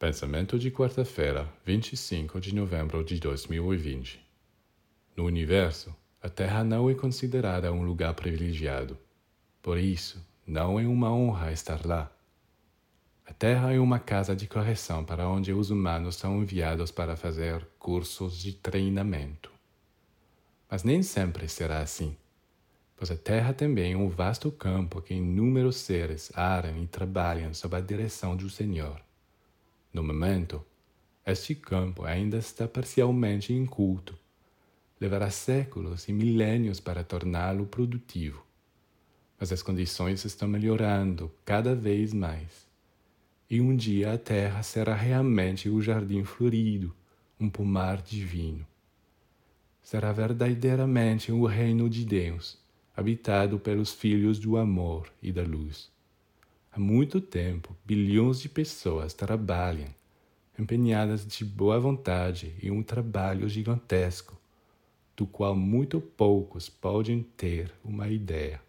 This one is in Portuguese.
Pensamento de quarta-feira, 25 de novembro de 2020. No universo, a Terra não é considerada um lugar privilegiado. Por isso, não é uma honra estar lá. A Terra é uma casa de correção para onde os humanos são enviados para fazer cursos de treinamento. Mas nem sempre será assim, pois a Terra também é um vasto campo que inúmeros seres aram e trabalham sob a direção do Senhor. No momento, este campo ainda está parcialmente inculto. Levará séculos e milênios para torná-lo produtivo. Mas as condições estão melhorando cada vez mais. E um dia a terra será realmente o jardim florido, um pomar divino. Será verdadeiramente o reino de Deus, habitado pelos filhos do amor e da luz. Há muito tempo, bilhões de pessoas trabalham, empenhadas de boa vontade em um trabalho gigantesco, do qual muito poucos podem ter uma ideia.